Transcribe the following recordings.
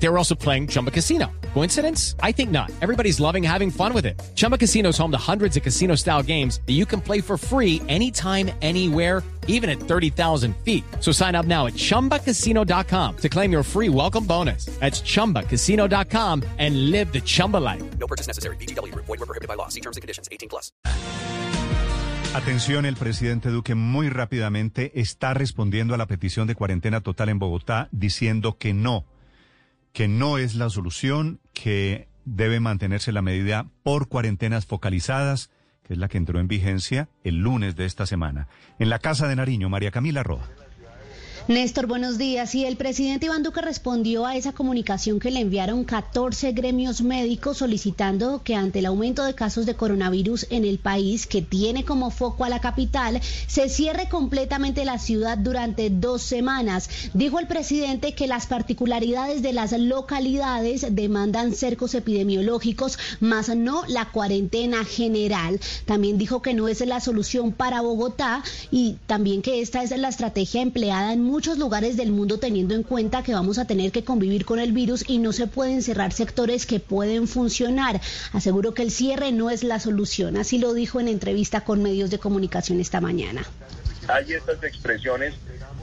They were also playing Chumba Casino. Coincidence? I think not. Everybody's loving having fun with it. Chumba Casino is home to hundreds of casino style games that you can play for free anytime, anywhere, even at 30,000 feet. So sign up now at chumbacasino.com to claim your free welcome bonus. That's chumbacasino.com and live the Chumba life. No purchase necessary. BGW. Void were prohibited by law. See terms and conditions. 18 plus. Atención, el presidente Duque muy rápidamente está respondiendo a la petición de cuarentena total en Bogotá diciendo que no, que no es la solución, que debe mantenerse la medida por cuarentenas focalizadas, que es la que entró en vigencia el lunes de esta semana. En la Casa de Nariño, María Camila Roa. Néstor, buenos días. Y el presidente Iván Duque respondió a esa comunicación que le enviaron 14 gremios médicos solicitando que ante el aumento de casos de coronavirus en el país, que tiene como foco a la capital, se cierre completamente la ciudad durante dos semanas. Dijo el presidente que las particularidades de las localidades demandan cercos epidemiológicos, más no la cuarentena general. También dijo que no es la solución para Bogotá y también que esta es la estrategia empleada en muchos lugares del mundo teniendo en cuenta que vamos a tener que convivir con el virus y no se pueden cerrar sectores que pueden funcionar. Aseguro que el cierre no es la solución, así lo dijo en entrevista con medios de comunicación esta mañana. Hay estas expresiones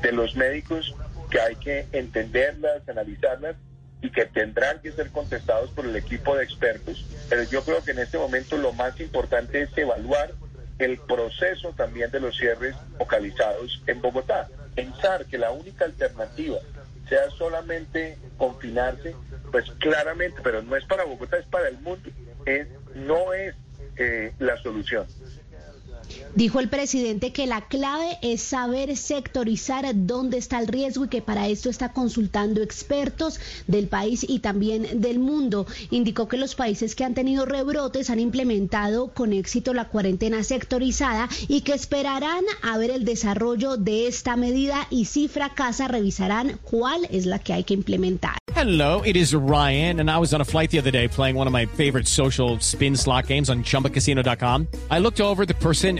de los médicos que hay que entenderlas, analizarlas y que tendrán que ser contestados por el equipo de expertos, pero yo creo que en este momento lo más importante es evaluar el proceso también de los cierres focalizados en Bogotá. Pensar que la única alternativa sea solamente confinarse, pues claramente, pero no es para Bogotá, es para el mundo, es, no es eh, la solución. Dijo el presidente que la clave es saber sectorizar dónde está el riesgo y que para esto está consultando expertos del país y también del mundo. Indicó que los países que han tenido rebrotes han implementado con éxito la cuarentena sectorizada y que esperarán a ver el desarrollo de esta medida y si fracasa revisarán cuál es la que hay que implementar. Hello, it is Ryan, and I was on a flight the other day playing one of my favorite social spin slot games on chumbacasino.com. I looked over the person